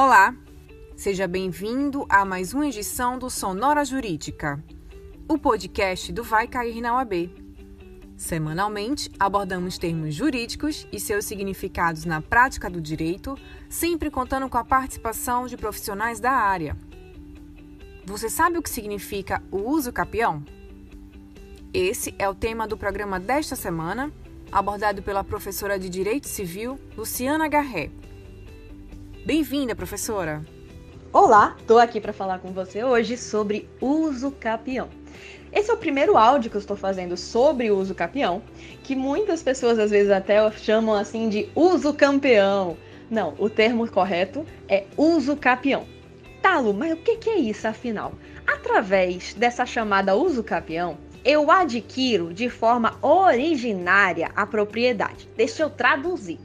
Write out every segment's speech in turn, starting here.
Olá, seja bem-vindo a mais uma edição do Sonora Jurídica, o podcast do Vai Cair na UAB. Semanalmente, abordamos termos jurídicos e seus significados na prática do direito, sempre contando com a participação de profissionais da área. Você sabe o que significa o uso capião? Esse é o tema do programa desta semana, abordado pela professora de Direito Civil, Luciana Garré. Bem-vinda, professora! Olá, estou aqui para falar com você hoje sobre uso capião. Esse é o primeiro áudio que eu estou fazendo sobre uso capião, que muitas pessoas às vezes até chamam assim de uso campeão. Não, o termo correto é uso capião. Talo, mas o que é isso afinal? Através dessa chamada uso capião, eu adquiro de forma originária a propriedade. Deixa eu traduzir.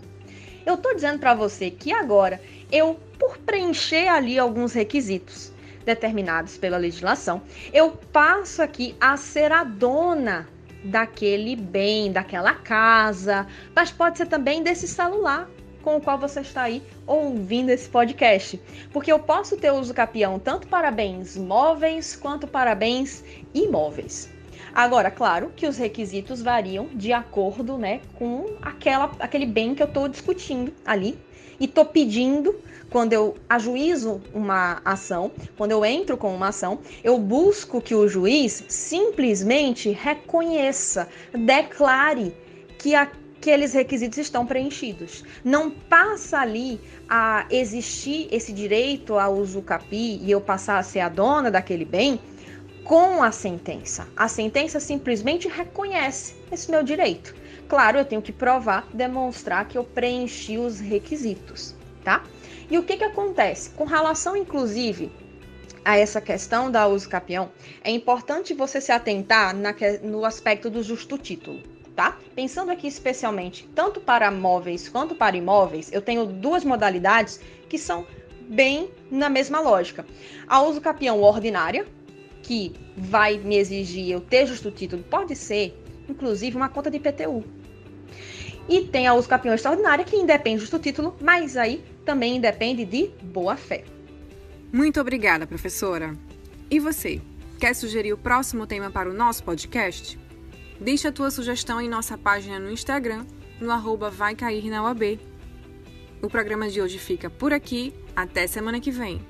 Eu estou dizendo para você que agora eu, por preencher ali alguns requisitos determinados pela legislação, eu passo aqui a ser a dona daquele bem, daquela casa, mas pode ser também desse celular com o qual você está aí ouvindo esse podcast. Porque eu posso ter uso capião tanto para bens móveis quanto para bens imóveis. Agora, claro que os requisitos variam de acordo né, com aquela, aquele bem que eu estou discutindo ali e estou pedindo quando eu ajuizo uma ação, quando eu entro com uma ação, eu busco que o juiz simplesmente reconheça, declare que aqueles requisitos estão preenchidos. Não passa ali a existir esse direito ao uso capi e eu passar a ser a dona daquele bem com a sentença. A sentença simplesmente reconhece esse meu direito. Claro, eu tenho que provar, demonstrar que eu preenchi os requisitos, tá? E o que que acontece? Com relação, inclusive, a essa questão da uso capião, é importante você se atentar na, no aspecto do justo título, tá? Pensando aqui especialmente tanto para móveis quanto para imóveis, eu tenho duas modalidades que são bem na mesma lógica. A uso capião ordinária, que vai me exigir eu ter justo título pode ser, inclusive, uma conta de IPTU. E tem a uso capião extraordinária, que independe justo título, mas aí também independe de boa-fé. Muito obrigada, professora. E você, quer sugerir o próximo tema para o nosso podcast? Deixe a tua sugestão em nossa página no Instagram, no arroba Vai Cair na UAB. O programa de hoje fica por aqui. Até semana que vem.